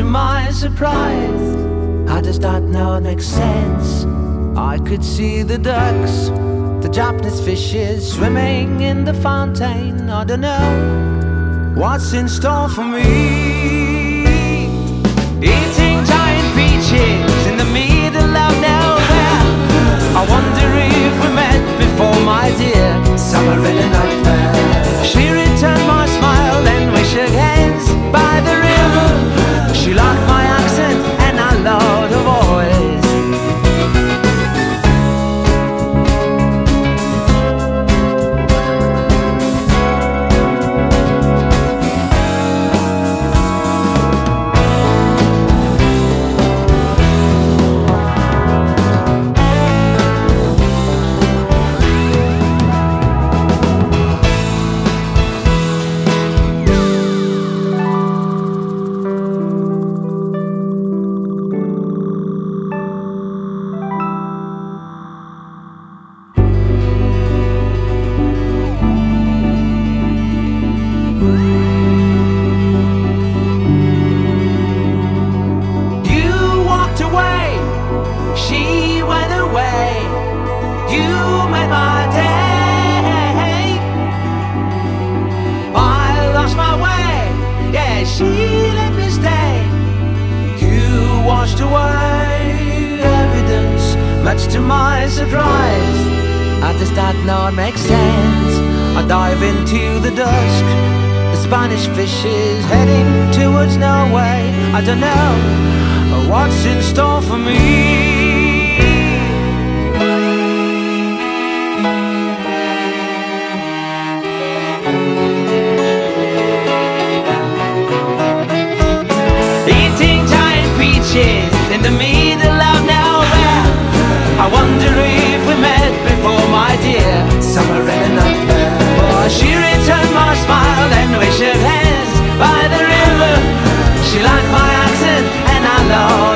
my surprise, how does that now make sense? I could see the ducks, the Japanese fishes swimming in the fountain. I don't know what's in store for me. To my surprise. How does that not makes sense? I dive into the dusk. The Spanish fish is heading towards Norway. I don't know what's in store for me. alone